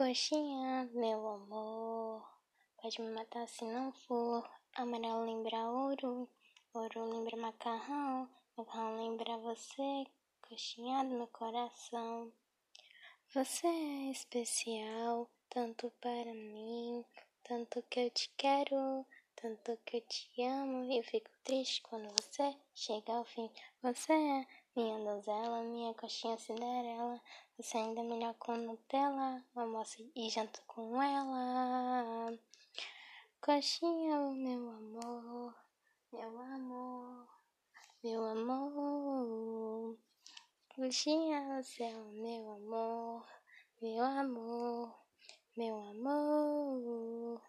Coxinha, meu amor, pode me matar se não for. Amarelo lembra ouro, ouro lembra macarrão, macarrão lembra você, coxinha do meu coração. Você é especial, tanto para mim, tanto que eu te quero, tanto que eu te amo e fico triste quando você chega ao fim. Você é minha donzela, minha coxinha cinderela. Você ainda é melhor com Nutella, almoço e janto com ela. Coxinha, meu amor, meu amor, meu amor. Coxinha, você é o meu amor, meu amor, meu amor.